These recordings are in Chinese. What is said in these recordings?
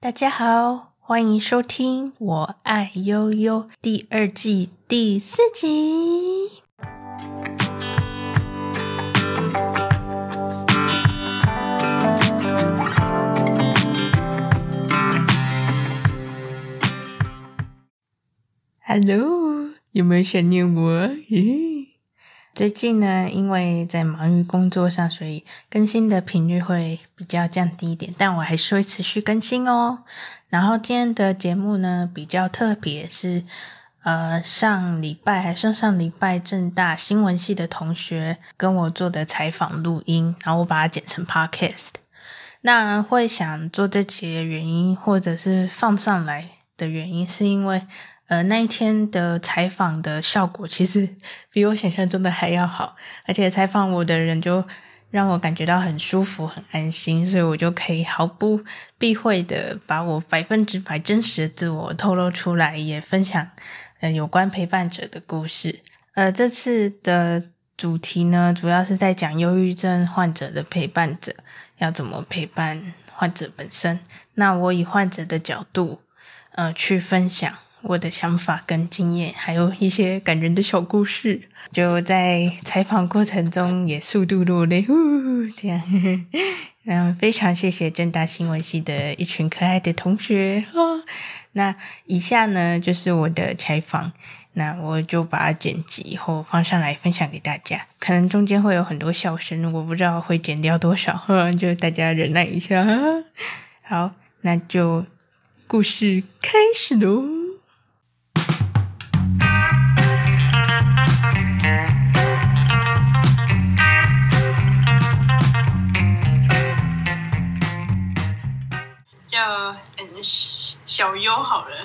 大家好，欢迎收听《我爱悠悠》第二季第四集。Hello，有没有想念我？最近呢，因为在忙于工作上，所以更新的频率会比较降低一点，但我还是会持续更新哦。然后今天的节目呢，比较特别，是呃上礼拜还上上礼拜正大新闻系的同学跟我做的采访录音，然后我把它剪成 podcast。那会想做这期的原因，或者是放上来的原因，是因为。呃，那一天的采访的效果其实比我想象中的还要好，而且采访我的人就让我感觉到很舒服、很安心，所以我就可以毫不避讳的把我百分之百真实的自我透露出来，也分享呃有关陪伴者的故事。呃，这次的主题呢，主要是在讲忧郁症患者的陪伴者要怎么陪伴患者本身。那我以患者的角度，呃，去分享。我的想法跟经验，还有一些感人的小故事，就在采访过程中也速度落泪，呜，这样。嗯，非常谢谢政大新闻系的一群可爱的同学。哦，那以下呢，就是我的采访，那我就把剪辑以后放上来分享给大家。可能中间会有很多笑声，我不知道会剪掉多少，就大家忍耐一下。好，那就故事开始喽。小优好了，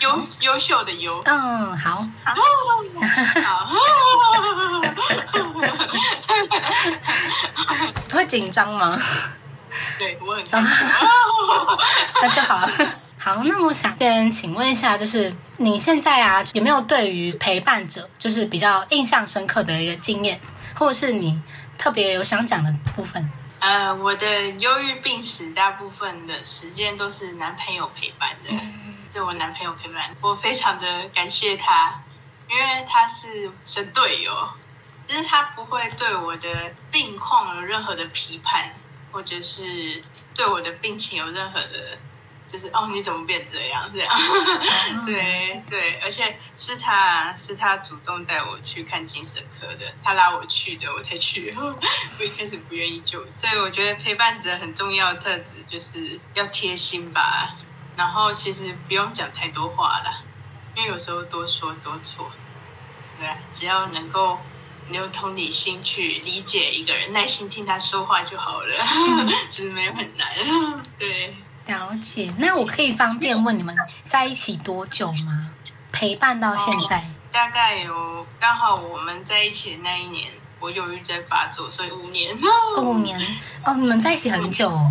优优秀的优，嗯，好，好，好，会紧张吗？对，我很紧张，那就好。好，那我想先请问一下，就是你现在啊，有没有对于陪伴者，就是比较印象深刻的一个经验，或者是你特别有想讲的部分？呃，我的忧郁病史大部分的时间都是男朋友陪伴的，是我男朋友陪伴，我非常的感谢他，因为他是神队友，就是他不会对我的病况有任何的批判，或者是对我的病情有任何的。就是哦，你怎么变这样？这样，对对，而且是他是他主动带我去看精神科的，他拉我去的，我才去。我一开始不愿意就，所以我觉得陪伴者很重要的特质就是要贴心吧。然后其实不用讲太多话了，因为有时候多说多错。对啊，只要能够你用同理心去理解一个人，耐心听他说话就好了，其实没有很难。对。了解，那我可以方便问你们在一起多久吗？陪伴到现在？哦，大概有刚好我们在一起的那一年，我忧郁症发作，所以五年。哦，五年哦，你们在一起很久哦。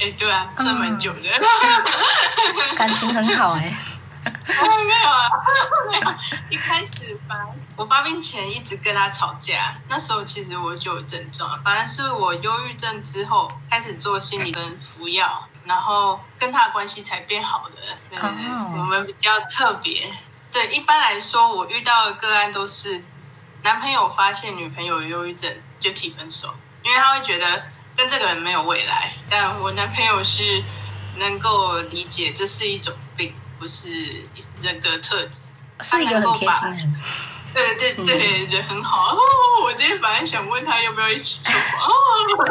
哎，对啊，算蛮久的，嗯、感情很好哎。哦、没有啊，没有。一开始发我发病前一直跟他吵架，那时候其实我就有症状，反正是我忧郁症之后开始做心理跟服药。然后跟他的关系才变好的，，oh. 我们比较特别。对，一般来说，我遇到的个案都是男朋友发现女朋友有忧郁症就提分手，因为他会觉得跟这个人没有未来。但我男朋友是能够理解这是一种病，不是人格特质，是一个很贴心的人。对对对，人很好。我今天本来想问他要不要一起说话，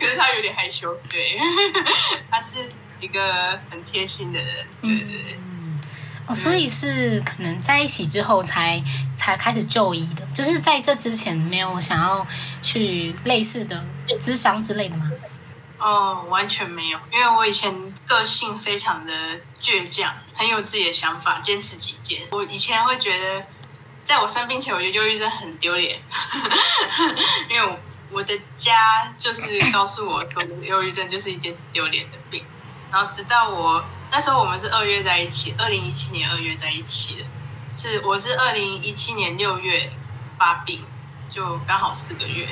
可是他有点害羞。对，他是一个很贴心的人。对对对。嗯，哦，所以是可能在一起之后才才开始就医的，就是在这之前没有想要去类似的咨商之类的吗？哦，完全没有，因为我以前个性非常的倔强，很有自己的想法，坚持己见。我以前会觉得。在我生病前，我觉得忧郁症很丢脸，因为我的家就是告诉我说，忧郁症就是一件丢脸的病。然后直到我那时候，我们是二月在一起，二零一七年二月在一起的，是我是二零一七年六月发病，就刚好四个月。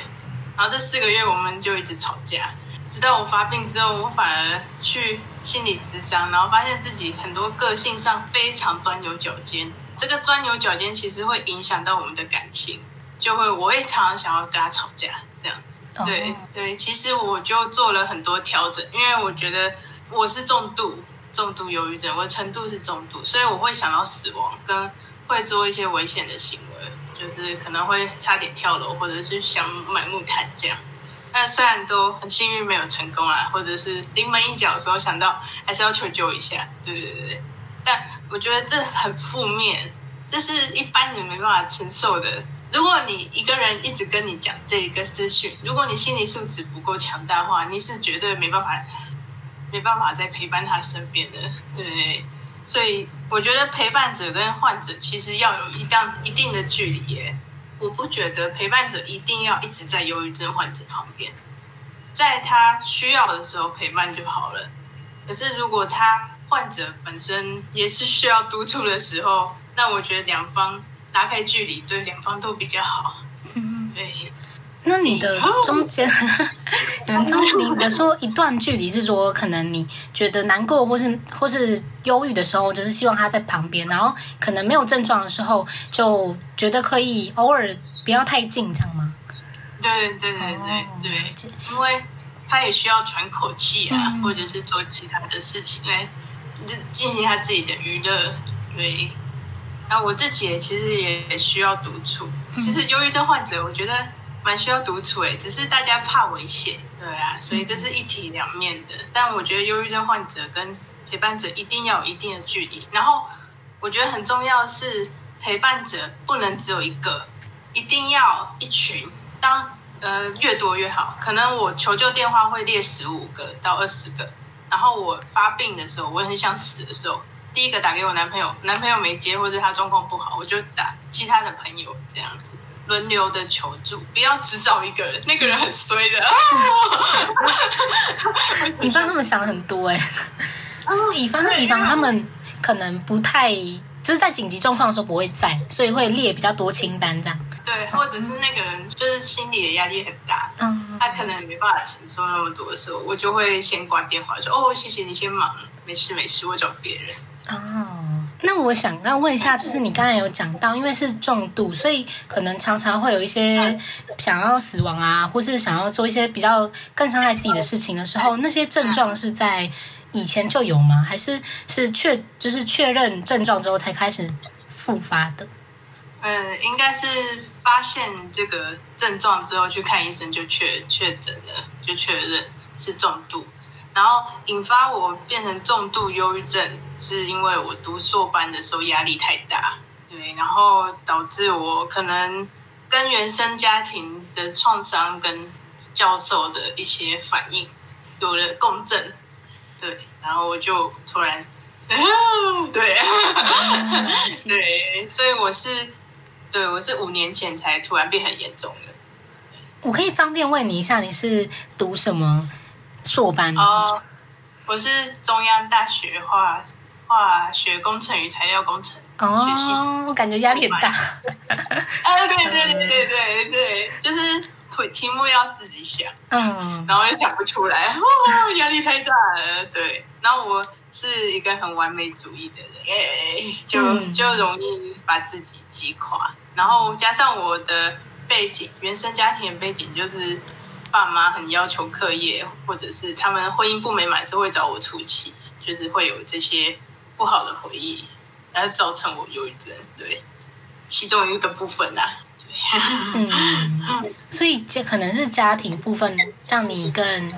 然后这四个月我们就一直吵架，直到我发病之后，我反而去心理咨商，然后发现自己很多个性上非常钻牛角尖。这个钻牛角尖其实会影响到我们的感情，就会我会常常想要跟他吵架这样子。对对，其实我就做了很多调整，因为我觉得我是重度重度忧郁症，我的程度是重度，所以我会想到死亡，跟会做一些危险的行为，就是可能会差点跳楼，或者是想买木炭这样。但虽然都很幸运没有成功啊，或者是临门一脚的时候想到还是要求救一下，对对对对。但我觉得这很负面，这是一般人没办法承受的。如果你一个人一直跟你讲这一个资讯，如果你心理素质不够强大的话，你是绝对没办法没办法再陪伴他身边的。对，所以我觉得陪伴者跟患者其实要有一定一定的距离耶。我不觉得陪伴者一定要一直在忧郁症患者旁边，在他需要的时候陪伴就好了。可是如果他患者本身也是需要督促的时候，那我觉得两方拉开距离，对两方都比较好。嗯，对。那你的中间，你们中 你的说一段距离是说，可能你觉得难过或是或是忧郁的时候，就是希望他在旁边，然后可能没有症状的时候，就觉得可以偶尔不要太近，这样吗？对对对对对，因为他也需要喘口气啊，或者是做其他的事情来进行他自己的娱乐。对，然后我自己也其实也需要独处。其实忧郁症患者，我觉得。蛮需要独处诶，只是大家怕危险，对啊，所以这是一体两面的。但我觉得忧郁症患者跟陪伴者一定要有一定的距离。然后我觉得很重要是陪伴者不能只有一个，一定要一群。当呃越多越好。可能我求救电话会列十五个到二十个，然后我发病的时候，我很想死的时候，第一个打给我男朋友，男朋友没接或者他状况不好，我就打其他的朋友这样子。轮流的求助，不要只找一个人，那个人很衰的。你帮他们想了很多哎、欸，就是以防是以防他们可能不太，就是在紧急状况的时候不会在，所以会列比较多清单这样。对，或者是那个人就是心理的压力很大，嗯，他可能没办法承受那么多的时候，我就会先挂电话说哦，谢谢你先忙，没事没事，我找别人。哦。那我想要问一下，就是你刚才有讲到，因为是重度，所以可能常常会有一些想要死亡啊，或是想要做一些比较更伤害自己的事情的时候，那些症状是在以前就有吗？还是是确就是确认症状之后才开始复发的？嗯，应该是发现这个症状之后去看医生就确确诊了，就确认是重度。然后引发我变成重度忧郁症，是因为我读硕班的时候压力太大，对，然后导致我可能跟原生家庭的创伤跟教授的一些反应有了共振，对，然后我就突然，对，对，所以我是，对，我是五年前才突然变很严重的。我可以方便问你一下，你是读什么？硕班哦，我是中央大学化化学工程与材料工程哦，学系我感觉压力很大。啊，对对对对对对，就是题题目要自己想，嗯，然后又想不出来，哦，压力太大了。对，然后我是一个很完美主义的人，哎，就就容易把自己击垮。然后加上我的背景，原生家庭的背景就是。爸妈很要求课业，或者是他们婚姻不美满，是会找我出气，就是会有这些不好的回忆，然后造成我忧郁症，对，其中一个部分呐、啊。嗯，所以这可能是家庭部分让你更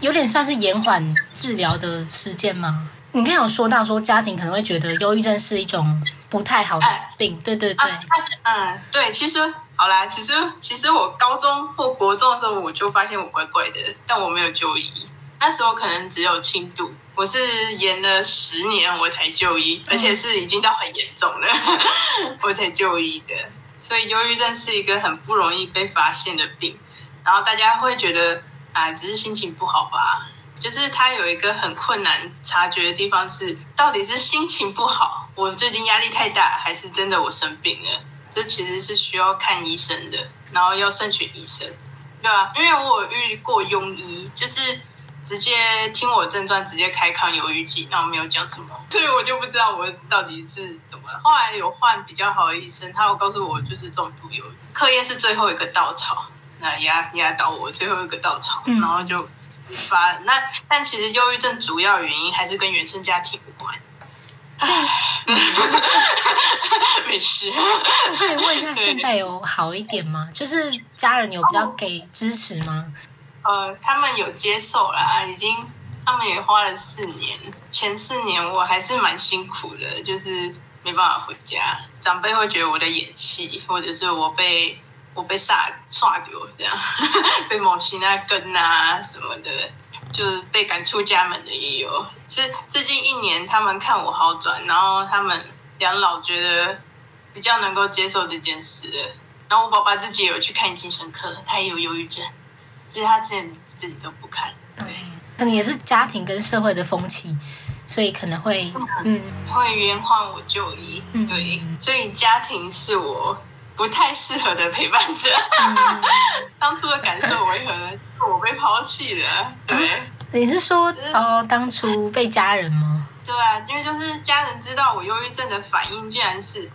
有点算是延缓治疗的时间吗？你刚刚有说到说家庭可能会觉得忧郁症是一种不太好的病，哎、对对对，啊啊、嗯，对，其实。好啦，其实其实我高中或国中的时候，我就发现我怪怪的，但我没有就医。那时候可能只有轻度，我是延了十年我才就医，而且是已经到很严重了，我才就医的。所以忧郁症是一个很不容易被发现的病，然后大家会觉得啊，只是心情不好吧？就是它有一个很困难察觉的地方是，到底是心情不好，我最近压力太大，还是真的我生病了？这其实是需要看医生的，然后要慎选医生。对啊，因为我有遇过庸医，就是直接听我症状，直接开抗忧郁剂，那我没有讲什么，所以我就不知道我到底是怎么了。后来有换比较好的医生，他有告诉我就是重度忧郁，课业是最后一个稻草，那压压倒我最后一个稻草，然后就发。那但其实忧郁症主要原因还是跟原生家庭有关。唉，没事。我可以问一下，现在有好一点吗？就是家人有比较给支持吗？呃，他们有接受啦，已经，他们也花了四年。前四年我还是蛮辛苦的，就是没办法回家。长辈会觉得我在演戏，或者是我被我被煞煞掉这样，被某些那根啊什么的。就是被赶出家门的也有，是最近一年他们看我好转，然后他们两老觉得比较能够接受这件事。然后我爸爸自己也有去看精神科，他也有忧郁症，其实他之前自己都不看。对，可能也是家庭跟社会的风气，所以可能会嗯会冤枉我就医。对，所以家庭是我不太适合的陪伴者。嗯、当初的感受为何呢？我被抛弃了，对。你是说哦，当初被家人吗？对啊，因为就是家人知道我忧郁症的反应，居然是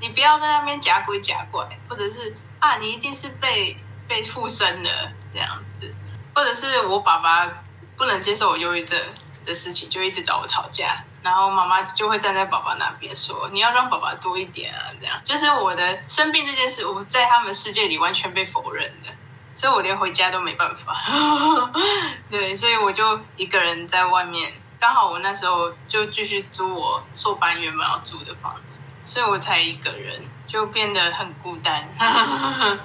你不要在那边假鬼假怪，或者是啊，你一定是被被附身了这样子，或者是我爸爸不能接受我忧郁症的事情，就一直找我吵架，然后妈妈就会站在爸爸那边说，你要让爸爸多一点啊，这样。就是我的生病这件事，我在他们世界里完全被否认的。所以我连回家都没办法，对，所以我就一个人在外面。刚好我那时候就继续租我硕班原本要租的房子，所以我才一个人，就变得很孤单。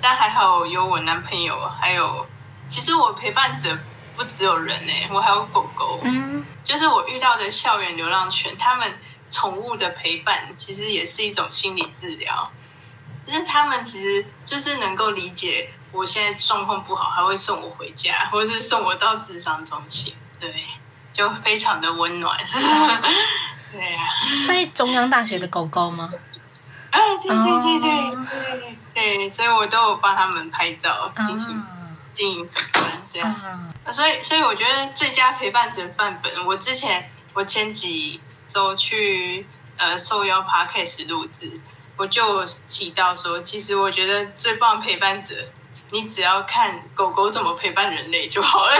但还好有我男朋友，还有其实我陪伴者不只有人呢，我还有狗狗。嗯，就是我遇到的校园流浪犬，他们宠物的陪伴其实也是一种心理治疗。就是他们其实就是能够理解我现在状况不好，还会送我回家，或是送我到智商中心，对，就非常的温暖。对呀、啊，是在中央大学的狗狗吗？啊，对对对对、oh. 对，对，所以我都有帮他们拍照，进行经营粉专这样。所以，所以我觉得最佳陪伴者范本，我之前我前几周去呃受邀 Podcast 录制。我就提到说，其实我觉得最棒的陪伴者，你只要看狗狗怎么陪伴人类就好了。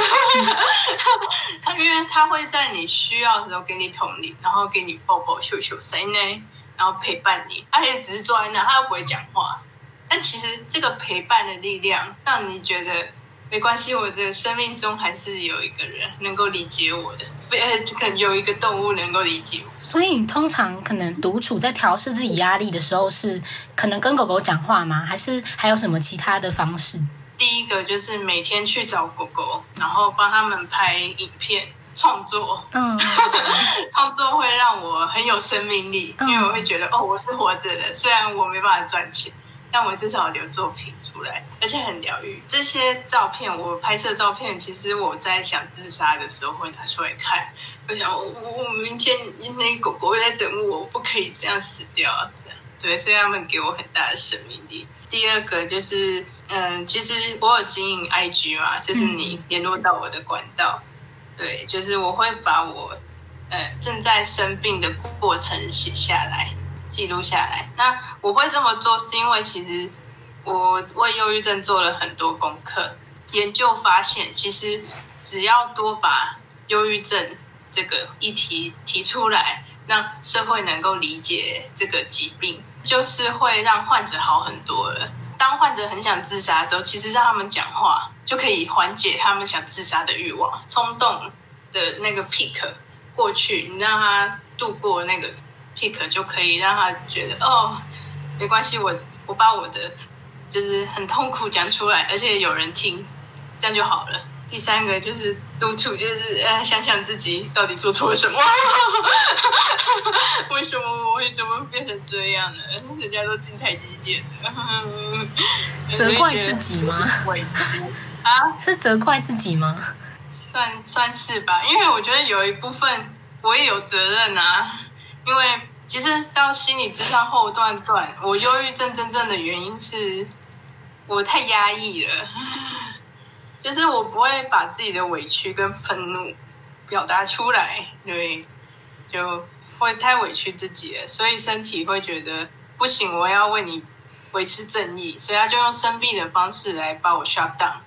它 因为它会在你需要的时候给你同理，然后给你抱抱、秀秀、塞内，然后陪伴你。而且只是坐在那，它又不会讲话。但其实这个陪伴的力量，让你觉得没关系，我的生命中还是有一个人能够理解我的，呃，可能有一个动物能够理解我。所以你通常可能独处在调试自己压力的时候，是可能跟狗狗讲话吗？还是还有什么其他的方式？第一个就是每天去找狗狗，然后帮他们拍影片创作。嗯，创作会让我很有生命力，因为我会觉得哦，我是活着的，虽然我没办法赚钱。但我至少留作品出来，而且很疗愈。这些照片，我拍摄照片，其实我在想自杀的时候会拿出来看。我想，我我明天那狗狗会在等我，我不可以这样死掉对，所以他们给我很大的生命力。第二个就是，嗯，其实我有经营 IG 嘛，就是你联络到我的管道。嗯、对，就是我会把我呃正在生病的过程写下来。记录下来。那我会这么做，是因为其实我为忧郁症做了很多功课。研究发现，其实只要多把忧郁症这个议题提出来，让社会能够理解这个疾病，就是会让患者好很多了。当患者很想自杀之后，其实让他们讲话就可以缓解他们想自杀的欲望、冲动的那个 peak 过去，你让他度过那个。peak，就可以让他觉得哦，没关系，我我把我的就是很痛苦讲出来，而且有人听，这样就好了。第三个就是督促，就是呃想想自己到底做错了什么，为什么我会怎么变成这样呢？人家都进太极点了，责怪自己吗？啊，是责怪自己吗？算算是吧，因为我觉得有一部分我也有责任啊。因为其实到心理智商后段段，我忧郁症真正的原因是，我太压抑了，就是我不会把自己的委屈跟愤怒表达出来，对，就会太委屈自己了，所以身体会觉得不行，我要为你维持正义，所以他就用生病的方式来把我 shut down，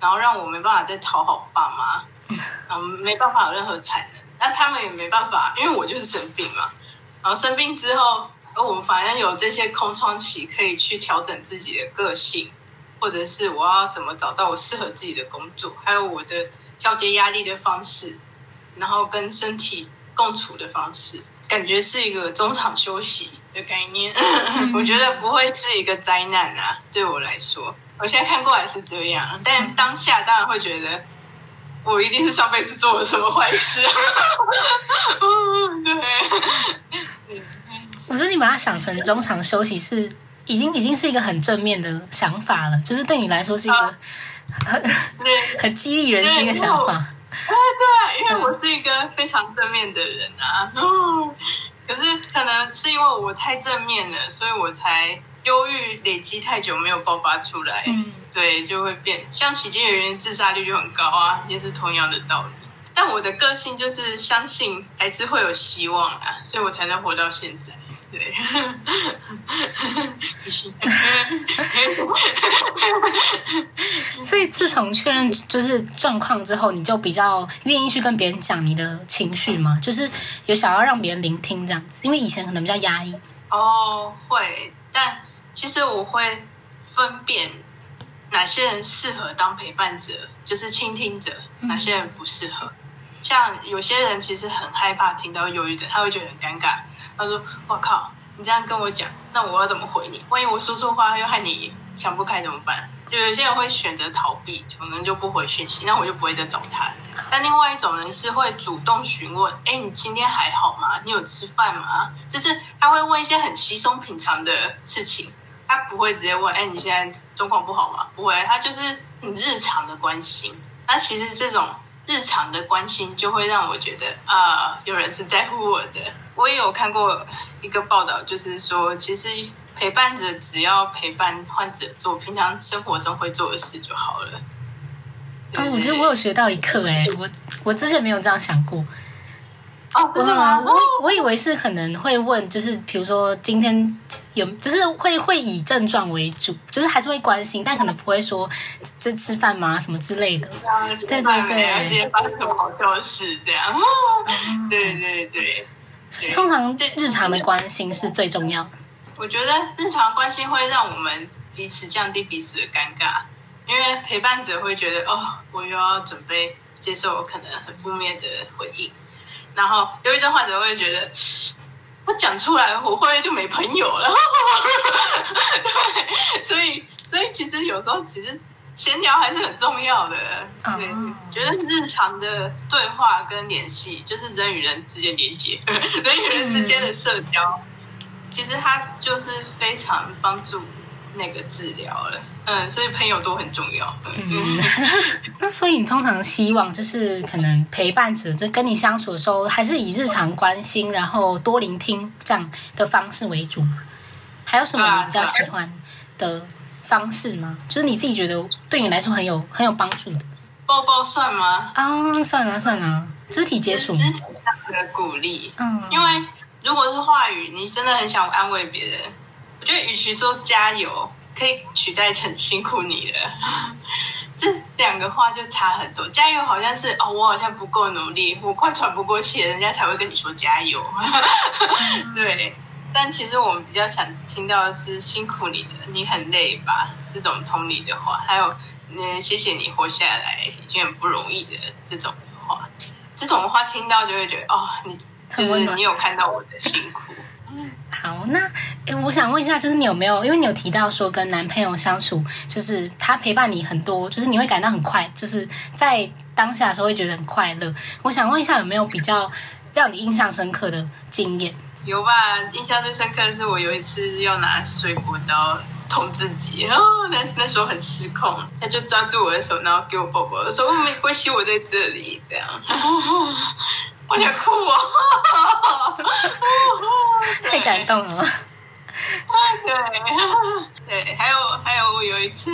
然后让我没办法再讨好爸妈，然 后没办法有任何产能，那他们也没办法，因为我就是生病嘛，然后生病之后，我反正有这些空窗期可以去调整自己的个性。或者是我要怎么找到我适合自己的工作，还有我的调节压力的方式，然后跟身体共处的方式，感觉是一个中场休息的概念。我觉得不会是一个灾难啊，对我来说，我现在看过来是这样，但当下当然会觉得我一定是上辈子做了什么坏事。对，我觉得你把它想成中场休息是。已经已经是一个很正面的想法了，就是对你来说是一个很、啊、很激励人心的想法。对对，因为我是一个非常正面的人啊。嗯、可是可能是因为我太正面了，所以我才忧郁累积太久没有爆发出来。嗯，对，就会变。像喜剧演员自杀率就很高啊，也是同样的道理。但我的个性就是相信还是会有希望啊，所以我才能活到现在。对，所以自从确认就是状况之后，你就比较愿意去跟别人讲你的情绪嘛？就是有想要让别人聆听这样子，因为以前可能比较压抑。哦，会，但其实我会分辨哪些人适合当陪伴者，就是倾听者，哪些人不适合。像有些人其实很害怕听到忧郁症，他会觉得很尴尬。他说：“我靠，你这样跟我讲，那我要怎么回你？万一我说错话又害你想不开怎么办？”就有些人会选择逃避，可能就不回讯息，那我就不会再找他。但另外一种人是会主动询问：“哎，你今天还好吗？你有吃饭吗？”就是他会问一些很稀松平常的事情，他不会直接问：“哎，你现在状况不好吗？”不会，他就是很日常的关心。那其实这种日常的关心就会让我觉得啊、呃，有人是在乎我的。我也有看过一个报道，就是说，其实陪伴者只要陪伴患者做平常生活中会做的事就好了。啊，我觉得我有学到一课哎，我我之前没有这样想过。哦，真的吗？我我以为是可能会问，就是比如说今天有，就是会会以症状为主，就是还是会关心，但可能不会说这吃饭吗什么之类的。对对对，而且发生什么好笑的事这样？对对对。通常日常的关心是最重要的。我觉得日常关心会让我们彼此降低彼此的尴尬，因为陪伴者会觉得哦，我又要准备接受可能很负面的回应，然后忧郁症患者会觉得 我讲出来我会不会就没朋友了？对，所以所以其实有时候其实。闲聊还是很重要的，对，觉得日常的对话跟联系，就是人与人之间连接，人与人之间的社交，其实它就是非常帮助那个治疗了。嗯，所以朋友都很重要。嗯，那所以你通常希望就是可能陪伴者在跟你相处的时候，还是以日常关心，然后多聆听这样的方式为主吗？还有什么你比较喜欢的？方式吗？就是你自己觉得对你来说很有很有帮助的。抱抱算吗？啊、哦，算了算了，肢体接触，肢体上的鼓励。嗯，因为如果是话语，你真的很想安慰别人，我觉得与其说加油，可以取代成辛苦你了。这两个话就差很多。加油好像是哦，我好像不够努力，我快喘不过气，人家才会跟你说加油。嗯、对。但其实我们比较想听到的是辛苦你的，你很累吧？这种同理的话，还有嗯，谢谢你活下来已经很不容易的这种的话，这种话听到就会觉得哦，你就是你有看到我的辛苦。好，那诶我想问一下，就是你有没有？因为你有提到说跟男朋友相处，就是他陪伴你很多，就是你会感到很快，就是在当下的时候会觉得很快乐。我想问一下，有没有比较让你印象深刻的经验？有吧？印象最深刻的是我有一次要拿水果刀捅自己，然后那那时候很失控，他就抓住我的手，然后给我抱抱，说：“我没关系，我在这里。”这样，我想哭啊！太感动了吗？对对对，还有还有，我有一次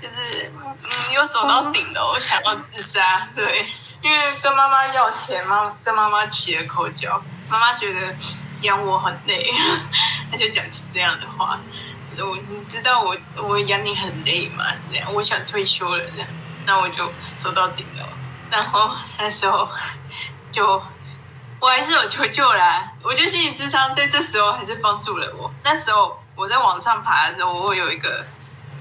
就是嗯，又走到顶楼，想要自杀，对，因为跟妈妈要钱妈，跟妈妈起了口角，妈妈觉得养我很累，他就讲出这样的话。我你知道我我养你很累吗？这样我想退休了，这样，那我就走到顶楼，然后那时候就我还是有求救啦。我觉得心理智商在这时候还是帮助了我。那时候我在往上爬的时候，我会有一个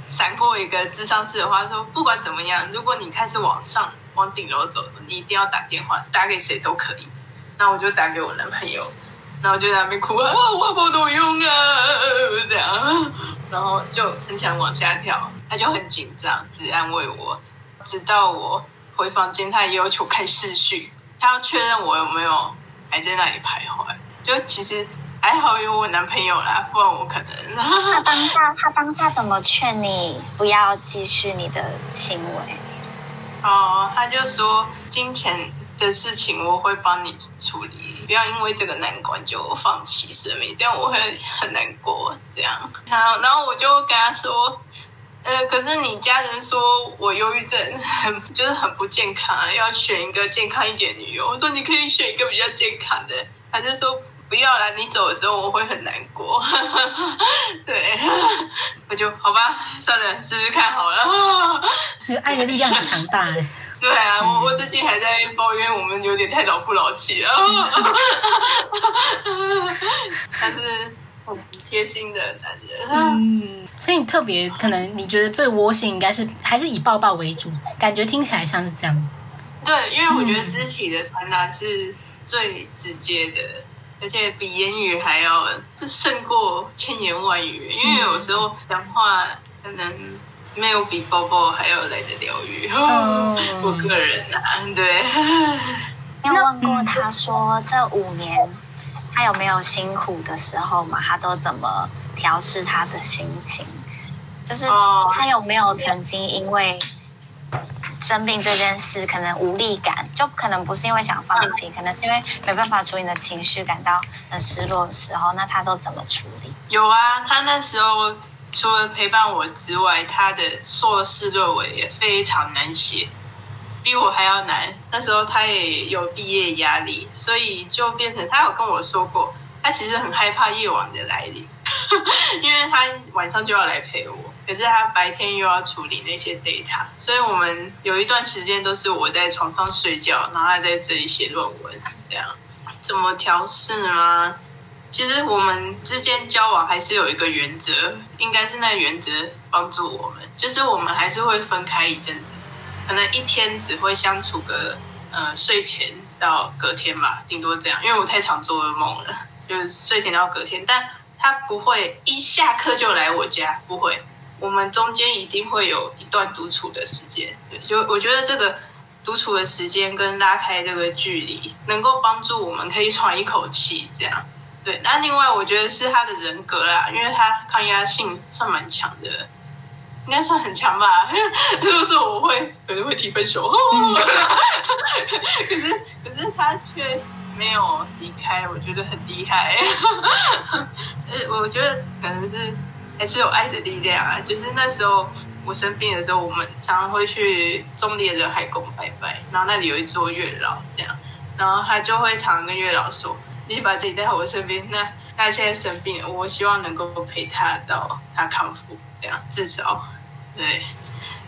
闪过一个智商师的话说：不管怎么样，如果你开始往上往顶楼走，你一定要打电话，打给谁都可以。那我就打给我男朋友。然后就在那边哭啊，我不能用啊，这样，然后就很想往下跳，他就很紧张，只安慰我，直到我回房间，他也要求看视讯，他要确认我有没有还在那里徘徊。就其实还好有我男朋友啦，不然我可能。他当下他当下怎么劝你不要继续你的行为？哦，他就说金钱的事情我会帮你处理，不要因为这个难关就放弃生命，这样我会很难过。这样，然后然后我就跟他说，呃，可是你家人说我忧郁症很就是很不健康，要选一个健康一点女友。我说你可以选一个比较健康的，他就说不要啦，你走了之后我会很难过。对，我就好吧，算了，试试看好了。那个爱的力量很强大哎。对啊，我我最近还在抱怨我们有点太老夫老妻了，但是很贴心的男人。嗯，所以你特别可能你觉得最窝心应该是还是以抱抱为主，感觉听起来像是这样。对，因为我觉得肢体的传达是最直接的，而且比言语还要胜过千言万语。因为有时候讲话可能。没有比抱抱还要来的疗愈。Oh. 我个人啊，对。你有问过他说这五年他有没有辛苦的时候嘛？他都怎么调试他的心情？就是他有没有曾经因为生病这件事可能无力感，就可能不是因为想放弃，可能是因为没办法处理你的情绪，感到很失落的时候，那他都怎么处理？有啊，他那时候。除了陪伴我之外，他的硕士论文也非常难写，比我还要难。那时候他也有毕业压力，所以就变成他有跟我说过，他其实很害怕夜晚的来临，因为他晚上就要来陪我，可是他白天又要处理那些 data，所以我们有一段时间都是我在床上睡觉，然后他在这里写论文，这样怎么调试呢？其实我们之间交往还是有一个原则，应该是那原则帮助我们，就是我们还是会分开一阵子，可能一天只会相处个呃睡前到隔天吧，顶多这样。因为我太常做噩梦了，就是睡前到隔天，但他不会一下课就来我家，不会。我们中间一定会有一段独处的时间，就我觉得这个独处的时间跟拉开这个距离，能够帮助我们可以喘一口气，这样。对，那另外我觉得是他的人格啦，因为他抗压性算蛮强的，应该算很强吧。如果说我会可能会提分手，嗯、可是可是他却没有离开，我觉得很厉害。呃，我觉得可能是还是有爱的力量啊。就是那时候我生病的时候，我们常常会去中坜仁海宫拜拜，然后那里有一座月老，这样，然后他就会常跟月老说。你把自己带在我身边，那他现在生病了，我希望能够陪他到他康复，这样至少，对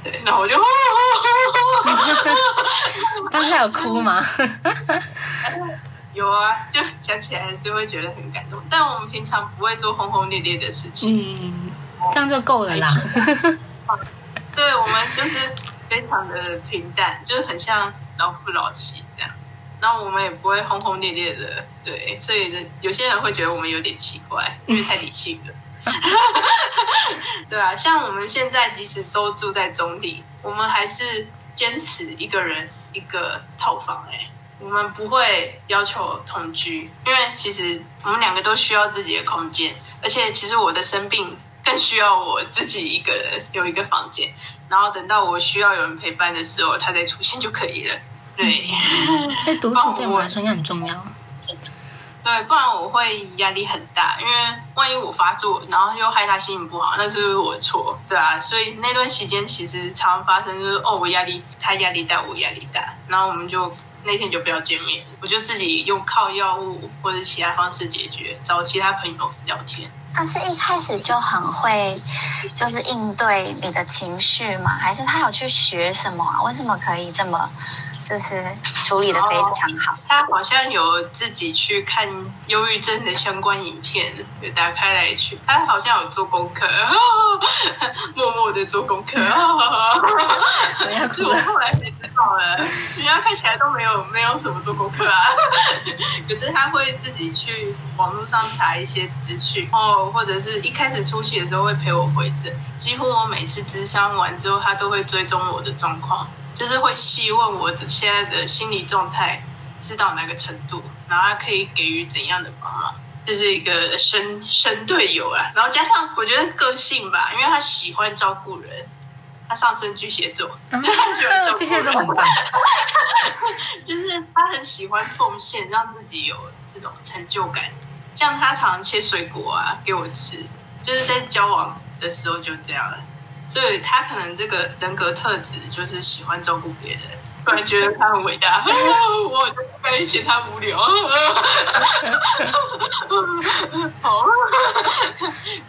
对，那我就，当下有哭吗？有啊，就想起来还是会觉得很感动。但我们平常不会做轰轰烈烈的事情，嗯，这样就够了啦。对，我们就是非常的平淡，就是很像老夫老妻那我们也不会轰轰烈烈的，对，所以有些人会觉得我们有点奇怪，因为太理性了，对啊，像我们现在即使都住在中坜，我们还是坚持一个人一个套房，哎，我们不会要求同居，因为其实我们两个都需要自己的空间，而且其实我的生病更需要我自己一个人有一个房间，然后等到我需要有人陪伴的时候，他再出现就可以了。对，所以独处对我来说应该很重要。对，不然我会压力很大，因为万一我发作，然后又害他心情不好，那是不是我的错？对啊，所以那段期间其实常常发生，就是哦，我压力，他压力大，我压力大，然后我们就那天就不要见面，我就自己用靠药物或者其他方式解决，找其他朋友聊天。他是一开始就很会，就是应对你的情绪吗？还是他有去学什么啊？为什么可以这么？就是处理的非常好。他好像有自己去看忧郁症的相关影片，就打开来去。他好像有做功课，默默的做功课。是我后来才知道了，人家看起来都没有没有什么做功课啊。可是他会自己去网络上查一些资讯，然后或者是一开始初期的时候会陪我回诊。几乎我每次咨商完之后，他都会追踪我的状况。就是会细问我的现在的心理状态是到哪个程度，然后他可以给予怎样的帮忙，就是一个神神队友啊。然后加上我觉得个性吧，因为他喜欢照顾人，他上升巨蟹座，嗯、巨蟹座很棒，就是他很喜欢奉献，让自己有这种成就感。像他常常切水果啊给我吃，就是在交往的时候就这样了。所以他可能这个人格特质就是喜欢照顾别人，突然觉得他很伟大，我就不该嫌他无聊。好，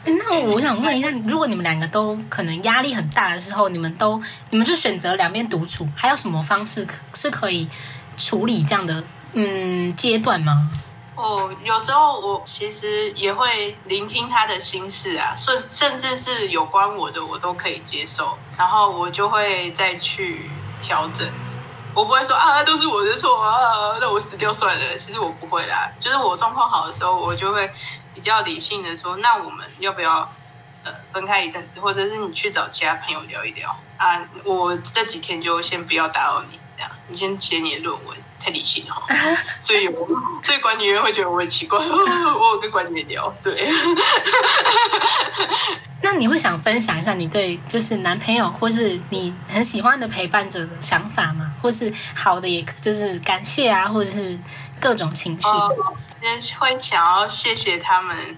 那我想问一下，如果你们两个都可能压力很大的时候，你们都你们就选择两边独处，还有什么方式是可以处理这样的嗯阶段吗？哦，有时候我其实也会聆听他的心事啊，甚甚至是有关我的，我都可以接受，然后我就会再去调整。我不会说啊，都是我的错啊，那我死掉算了。其实我不会啦，就是我状况好的时候，我就会比较理性的说，那我们要不要呃分开一阵子，或者是你去找其他朋友聊一聊啊？我这几天就先不要打扰你，这样你先写你的论文。太理性了，所以我所以管理员会觉得我很奇怪。我有跟管理员聊，对。那你会想分享一下你对就是男朋友或是你很喜欢的陪伴者的想法吗？或是好的，也就是感谢啊，或者是各种情绪。哦，会想要谢谢他们，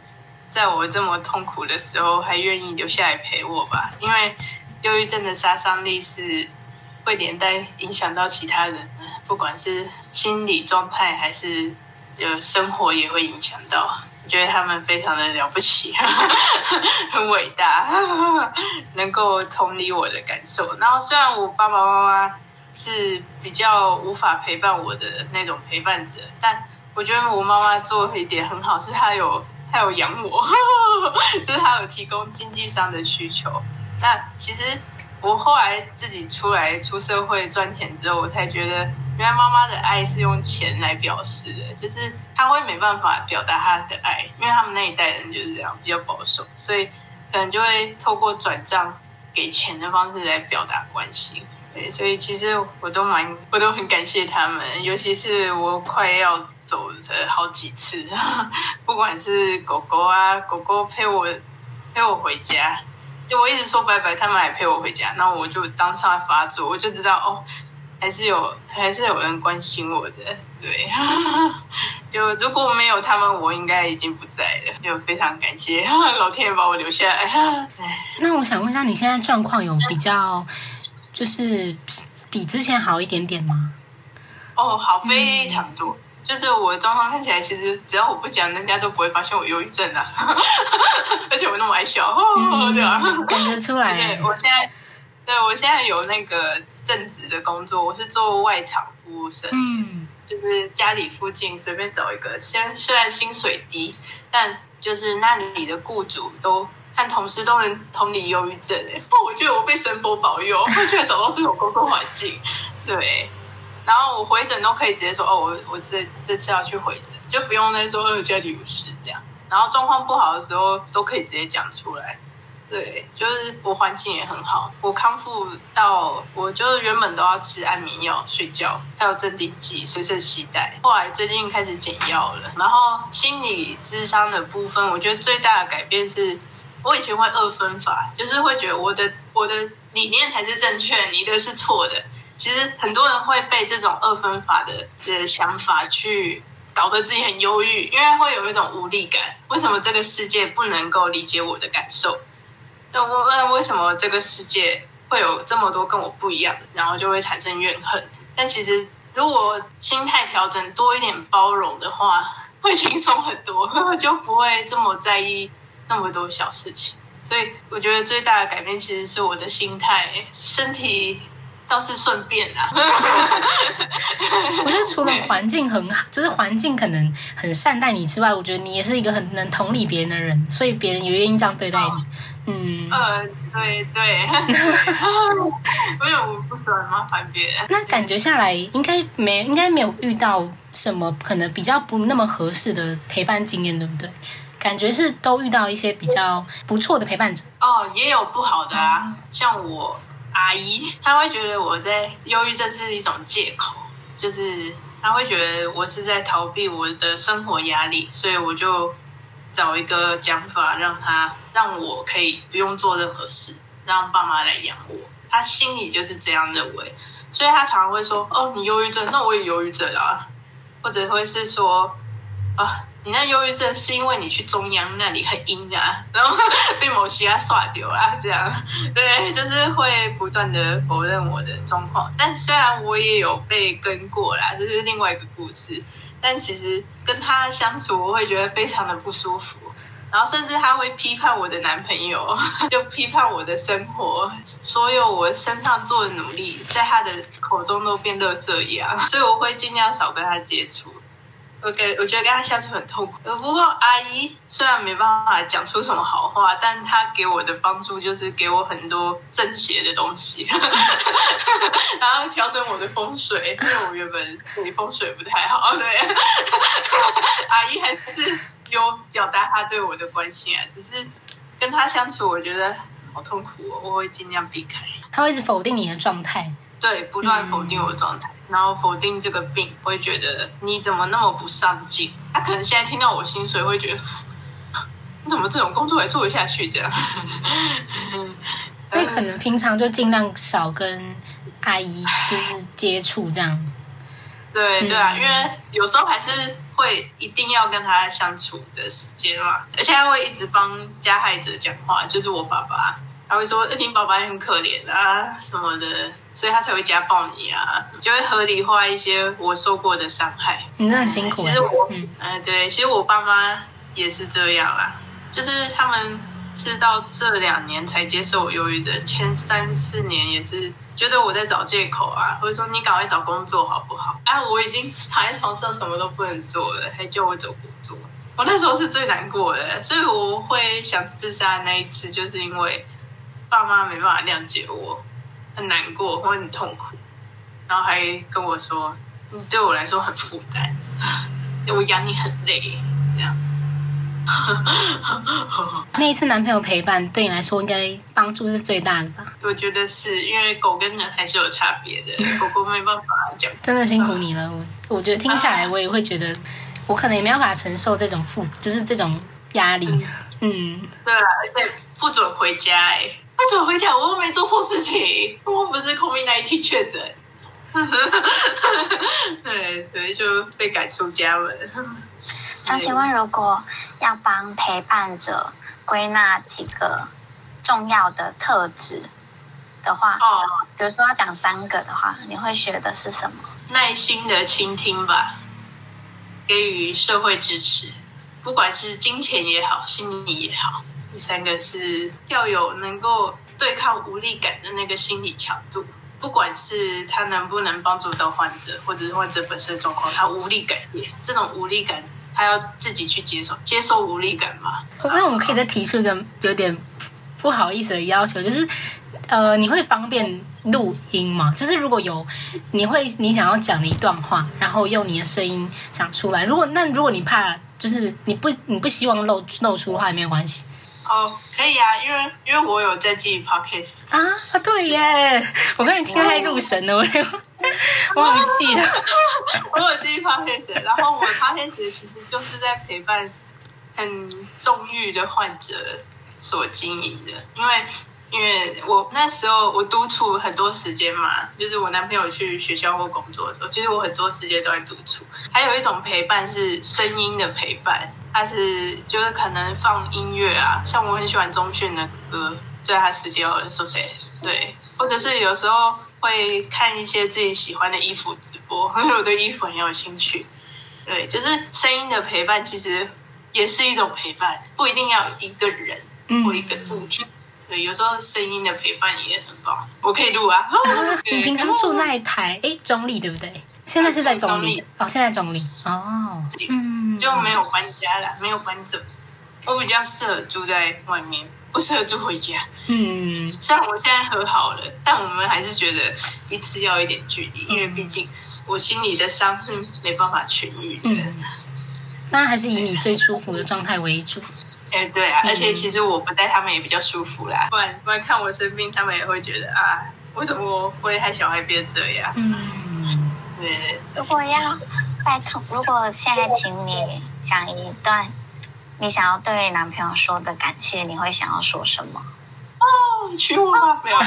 在我这么痛苦的时候还愿意留下来陪我吧。因为忧郁症的杀伤力是会连带影响到其他人。不管是心理状态还是就生活，也会影响到。我觉得他们非常的了不起，很伟大，能够同理我的感受。然后虽然我爸爸妈妈是比较无法陪伴我的那种陪伴者，但我觉得我妈妈做的一点很好，是她有她有养我，就是她有提供经济上的需求。那其实我后来自己出来出社会赚钱之后，我才觉得。原来妈妈的爱是用钱来表示的，就是她会没办法表达她的爱，因为他们那一代人就是这样比较保守，所以可能就会透过转账给钱的方式来表达关心。对，所以其实我都蛮，我都很感谢他们，尤其是我快要走的好几次，不管是狗狗啊，狗狗陪我陪我回家，就我一直说拜拜，他们还陪我回家，那我就当场发作，我就知道哦。还是有，还是有人关心我的，对。就如果没有他们，我应该已经不在了。就非常感谢 老天爷把我留下来。那我想问一下，你现在状况有比较，就是比之前好一点点吗？哦，好非常多。嗯、就是我的状况看起来，其实只要我不讲，人家都不会发现我忧郁症啊。而且我那么爱笑，嗯、对吧？感觉出来。对，我现在。对，我现在有那个正职的工作，我是做外场服务生，嗯，就是家里附近随便找一个，虽虽然薪水低，但就是那里的雇主都和同事都能同理忧郁症，哎，我觉得我被神佛保佑，我居然找到这种工作环境，对，然后我回诊都可以直接说，哦，我我这这次要去回诊，就不用再说呃家里有事这样，然后状况不好的时候都可以直接讲出来。对，就是我环境也很好。我康复到，我就原本都要吃安眠药睡觉，还有镇定剂随身携带。后来最近开始减药了。然后心理智商的部分，我觉得最大的改变是，我以前会二分法，就是会觉得我的我的理念才是正确，你的是错的。其实很多人会被这种二分法的的想法去搞得自己很忧郁，因为会有一种无力感。为什么这个世界不能够理解我的感受？问为什么这个世界会有这么多跟我不一样的，然后就会产生怨恨。但其实如果心态调整多一点包容的话，会轻松很多，就不会这么在意那么多小事情。所以我觉得最大的改变其实是我的心态，身体。倒是顺便啦，我觉得除了环境很好，就是环境可能很善待你之外，我觉得你也是一个很能同理别人的人，所以别人也愿意这样对待你。哦、嗯，呃，对对，因为我不喜欢麻烦别人。那感觉下来，应该没应该没有遇到什么可能比较不那么合适的陪伴经验，对不对？感觉是都遇到一些比较不错的陪伴者。哦，也有不好的啊，嗯、像我。阿姨，她会觉得我在忧郁症是一种借口，就是她会觉得我是在逃避我的生活压力，所以我就找一个讲法，让他让我可以不用做任何事，让爸妈来养我。他心里就是这样认为，所以他常常会说：“哦，你忧郁症，那我也忧郁症啊。”或者会是说：“啊。”你那忧郁症是因为你去中央那里很阴啊，然后被某些人耍丢了，这样 对，就是会不断的否认我的状况。但虽然我也有被跟过啦，这是另外一个故事。但其实跟他相处，我会觉得非常的不舒服。然后甚至他会批判我的男朋友，就批判我的生活，所有我身上做的努力，在他的口中都变垃圾一样。所以我会尽量少跟他接触。OK，我觉得跟他相处很痛苦。不过阿姨虽然没办法讲出什么好话，但她给我的帮助就是给我很多正邪的东西，然后调整我的风水，因为我原本对风水不太好。对，阿姨还是有表达她对我的关心啊，只是跟她相处，我觉得好痛苦哦，我会尽量避开。她会一直否定你的状态，对，不断否定我的状态。嗯然后否定这个病，会觉得你怎么那么不上进？他可能现在听到我薪水，会觉得 你怎么这种工作还做得下去？这样，所以可能平常就尽量少跟阿姨就是接触，这样。对对啊，因为有时候还是会一定要跟他相处的时间嘛，而且他会一直帮加害者讲话，就是我爸爸。他会说：“你爸爸也很可怜啊，什么的，所以他才会家暴你啊，就会合理化一些我受过的伤害。你真的很辛苦。其实我，嗯、呃，对，其实我爸妈也是这样啦，就是他们是到这两年才接受我忧郁症，前三四年也是觉得我在找借口啊，或者说你赶快找工作好不好？啊，我已经 躺在床上什么都不能做了，还叫我找工作，我那时候是最难过的，所以我会想自杀的那一次，就是因为。爸妈没办法谅解我，很难过，我很痛苦，然后还跟我说：“你对我来说很负担，我养你很累。”这样。那一次男朋友陪伴对你来说应该帮助是最大的吧？我觉得是因为狗跟人还是有差别的，狗狗没办法讲。真的辛苦你了，我我觉得听下来我也会觉得，我可能也没办法承受这种负，就是这种压力。嗯，嗯对啊，而且不准回家哎、欸。他怎么回家？我又没做错事情，我不是 COVID-19 确诊。对对，就被赶出家门。想请问，如果要帮陪伴者归纳几个重要的特质的话，哦，比如说要讲三个的话，你会学的是什么？耐心的倾听吧，给予社会支持，不管是金钱也好，心理也好。第三个是要有能够对抗无力感的那个心理强度，不管是他能不能帮助到患者，或者是患者本身的状况，他无力感，这种无力感，他要自己去接受，接受无力感嘛。那我们可以再提出一个有点不好意思的要求，就是，呃，你会方便录音吗？就是如果有，你会你想要讲的一段话，然后用你的声音讲出来。如果那如果你怕，就是你不你不希望露露出的话，也没有关系。哦，可以啊，因为因为我有在经营 podcast 啊啊，对耶，我看你听太入神了，我 忘记了，我有经营 podcast，然后我 podcast 其实就是在陪伴很重郁的患者所经营的，因为因为我那时候我独处很多时间嘛，就是我男朋友去学校或工作的时候，其实我很多时间都在独处。还有一种陪伴是声音的陪伴，它是就是可能放音乐啊，像我很喜欢钟鉉的歌，所以他死掉了，说谁？对，或者是有时候会看一些自己喜欢的衣服直播，因为我对衣服很有兴趣。对，就是声音的陪伴，其实也是一种陪伴，不一定要一个人或一个物体。嗯对，有时候声音的陪伴也很棒。我可以录啊。啊你平常住在台哎中立对不对？现在是在中立哦，现在中立哦，嗯，就没有搬家了，没有搬走。我比较适合住在外面，不适合住回家。嗯，虽然我现在和好了，但我们还是觉得彼此要一点距离，因为毕竟我心里的伤是没办法痊愈的。嗯，那还是以你最舒服的状态为主。哎、欸，对啊，而且其实我不在，他们也比较舒服啦。不然，不然看我生病，他们也会觉得啊，为什么我会害小孩变这样？嗯，对。如果要拜托，如果现在请你讲一段你想要对男朋友说的感谢，你会想要说什么？哦，娶我吧！没有，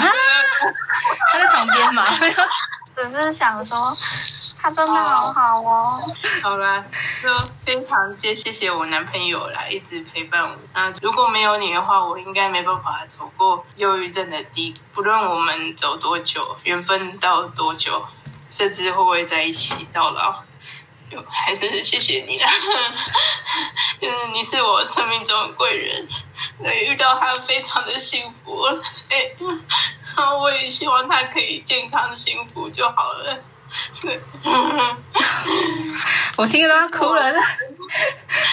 他在旁边嘛，只是想说。真的好好哦。好啦，就非常谢谢谢我男朋友啦，一直陪伴我。那如果没有你的话，我应该没办法走过忧郁症的第一。不论我们走多久，缘分到多久，甚至会不会在一起到老，就还是谢谢你啦。就是你是我生命中的贵人，能遇到他非常的幸福。哎，然后我也希望他可以健康幸福就好了。我听到他哭了。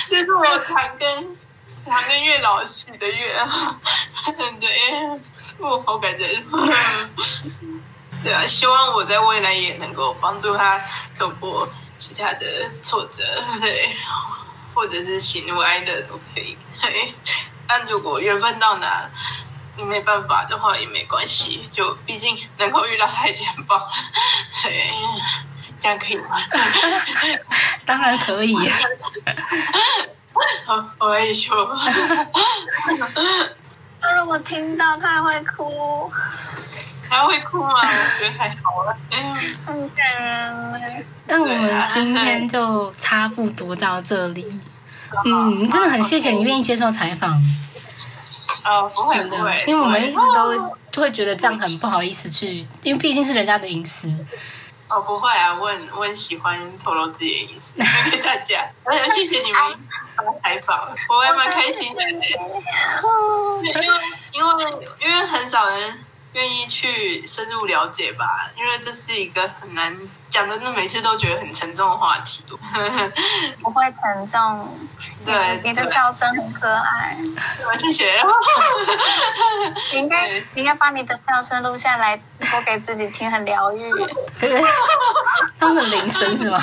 这是我长庚长庚月老许的愿，对，我好感人。对啊，希望我在未来也能够帮助他走过其他的挫折，对，或者是喜怒哀乐都可以。对，但如果缘分到哪，你没办法的话也没关系，就毕竟能够遇到他已经很棒了。对，这样可以吗？当然可以。好，我跟你说。他如果听到，他还会哭。还会哭吗？我觉得太好了。很感人。那我们今天就差不多到这里。嗯，真的很谢谢你愿意接受采访。哦，不会不会，因为我们一直都会觉得这样很不好意思去，因为毕竟是人家的隐私。哦，不会啊，我很我很喜欢透露自己的隐私 给大家。谢谢你们采访，我也蛮开心的。因为因为因为很少人。愿意去深入了解吧，因为这是一个很难讲的，那每次都觉得很沉重的话题。不会沉重，对，你的笑声很可爱。谢谢。你应该你应该把你的笑声录下来，播给自己听，很疗愈。他很铃声是吗？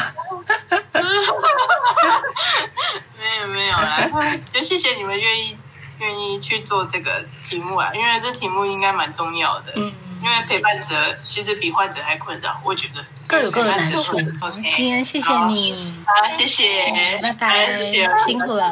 没有没有啦，就谢谢你们愿意。愿意去做这个题目啊，因为这题目应该蛮重要的。嗯，因为陪伴者其实比患者还困扰，我觉得各有各的难处。Okay, 今天谢谢你，好，谢谢，拜拜，谢谢，辛苦了。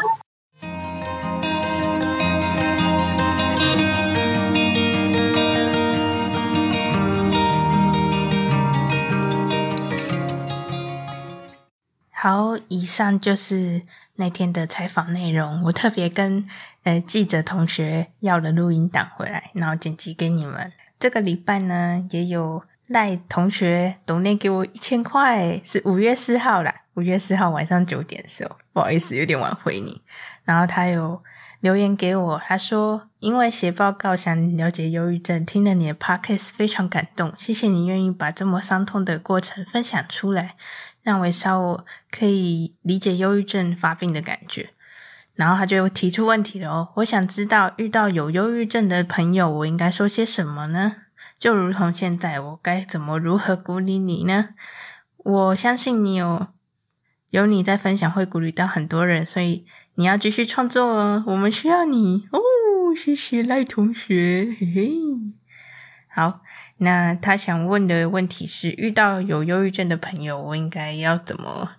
好，以上就是。那天的采访内容，我特别跟呃记者同学要了录音档回来，然后剪辑给你们。这个礼拜呢，也有赖同学董念给我一千块，是五月四号啦，五月四号晚上九点的时候，不好意思，有点晚回你。然后他有留言给我，他说因为写报告想了解忧郁症，听了你的 podcast 非常感动，谢谢你愿意把这么伤痛的过程分享出来。让微烧我可以理解忧郁症发病的感觉，然后他就提出问题了哦。我想知道遇到有忧郁症的朋友，我应该说些什么呢？就如同现在，我该怎么如何鼓励你呢？我相信你有有你在分享，会鼓励到很多人，所以你要继续创作哦。我们需要你哦。谢谢赖同学，嘿嘿，好。那他想问的问题是：遇到有忧郁症的朋友，我应该要怎么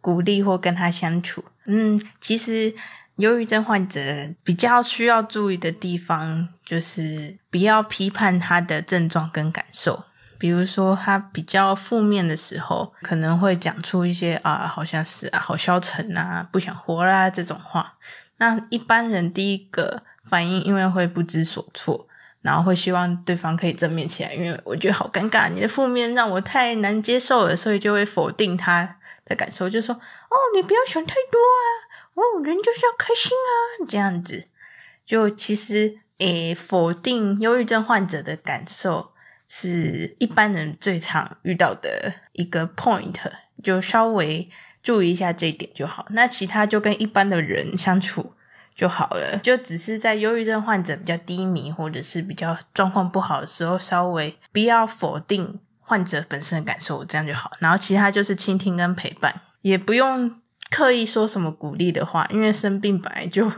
鼓励或跟他相处？嗯，其实忧郁症患者比较需要注意的地方，就是不要批判他的症状跟感受。比如说，他比较负面的时候，可能会讲出一些啊，好像是啊，好消沉啊，不想活啦这种话。那一般人第一个反应，因为会不知所措，然后会希望对方可以正面起来，因为我觉得好尴尬，你的负面让我太难接受了，所以就会否定他的感受，就说哦，你不要想太多啊，哦，人就是要开心啊，这样子。就其实诶，否定忧郁症患者的感受。是一般人最常遇到的一个 point，就稍微注意一下这一点就好。那其他就跟一般的人相处就好了，就只是在忧郁症患者比较低迷或者是比较状况不好的时候，稍微不要否定患者本身的感受，这样就好。然后其他就是倾听跟陪伴，也不用刻意说什么鼓励的话，因为生病本来就。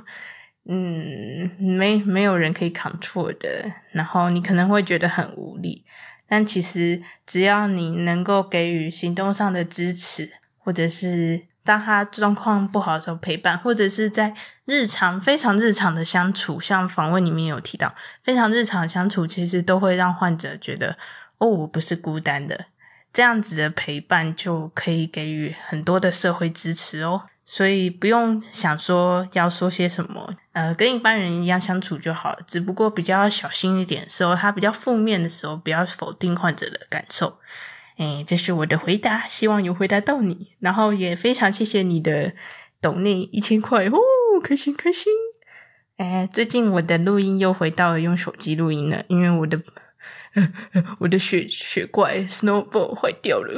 嗯，没没有人可以扛错的。然后你可能会觉得很无力，但其实只要你能够给予行动上的支持，或者是当他状况不好的时候陪伴，或者是在日常非常日常的相处，像访问里面有提到，非常日常相处，其实都会让患者觉得哦，我不是孤单的。这样子的陪伴就可以给予很多的社会支持哦。所以不用想说要说些什么，呃，跟一般人一样相处就好了。只不过比较小心一点的时候，他比较负面的时候，不要否定患者的感受。诶，这是我的回答，希望有回答到你。然后也非常谢谢你的抖内一千块哦，开心开心。诶，最近我的录音又回到了用手机录音了，因为我的 我的雪雪怪 Snowball 坏掉了。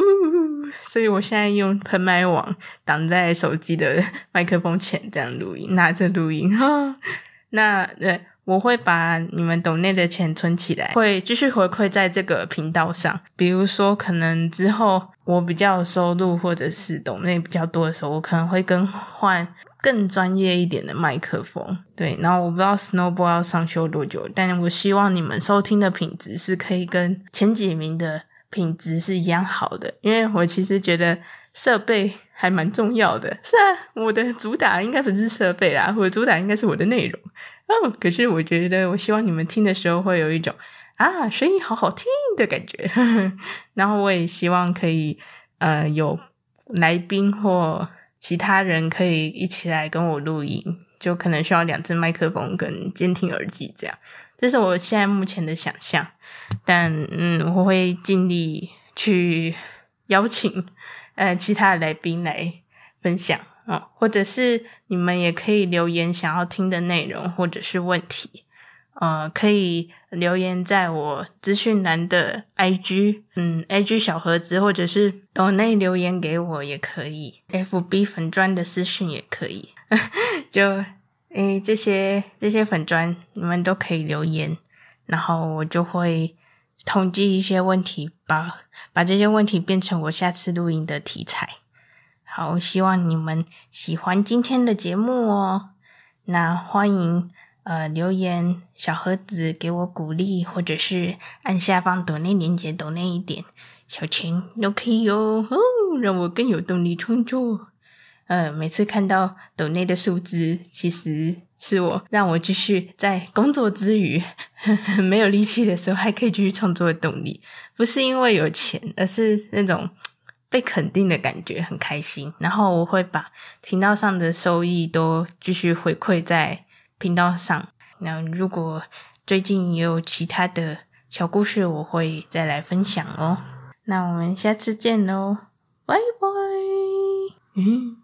所以我现在用喷麦网挡在手机的 麦克风前，这样录音，拿着录音哈。那对，我会把你们抖内的钱存起来，会继续回馈在这个频道上。比如说，可能之后我比较有收入，或者是抖内比较多的时候，我可能会更换更专业一点的麦克风。对，然后我不知道 Snowball 要上修多久，但我希望你们收听的品质是可以跟前几名的。品质是一样好的，因为我其实觉得设备还蛮重要的。虽然我的主打应该不是设备啦，我的主打应该是我的内容。嗯，可是我觉得，我希望你们听的时候会有一种啊，声音好好听的感觉。然后我也希望可以呃有来宾或其他人可以一起来跟我录音，就可能需要两只麦克风跟监听耳机这样。这是我现在目前的想象。但嗯，我会尽力去邀请呃其他的来宾来分享啊、或者是你们也可以留言想要听的内容或者是问题，呃，可以留言在我资讯栏的 IG，嗯，IG 小盒子或者是抖内留言给我也可以，FB 粉专的私讯也可以，就诶这些这些粉专你们都可以留言，然后我就会。统计一些问题，把把这些问题变成我下次录音的题材。好，希望你们喜欢今天的节目哦。那欢迎呃留言小盒子给我鼓励，或者是按下方抖内连接抖内一点小钱都可以哦，哦，让我更有动力创作。呃，每次看到抖内的数字，其实是我让我继续在工作之余呵呵 没有力气的时候，还可以继续创作的动力。不是因为有钱，而是那种被肯定的感觉，很开心。然后我会把频道上的收益都继续回馈在频道上。那如果最近也有其他的小故事，我会再来分享哦。那我们下次见喽，拜拜。嗯。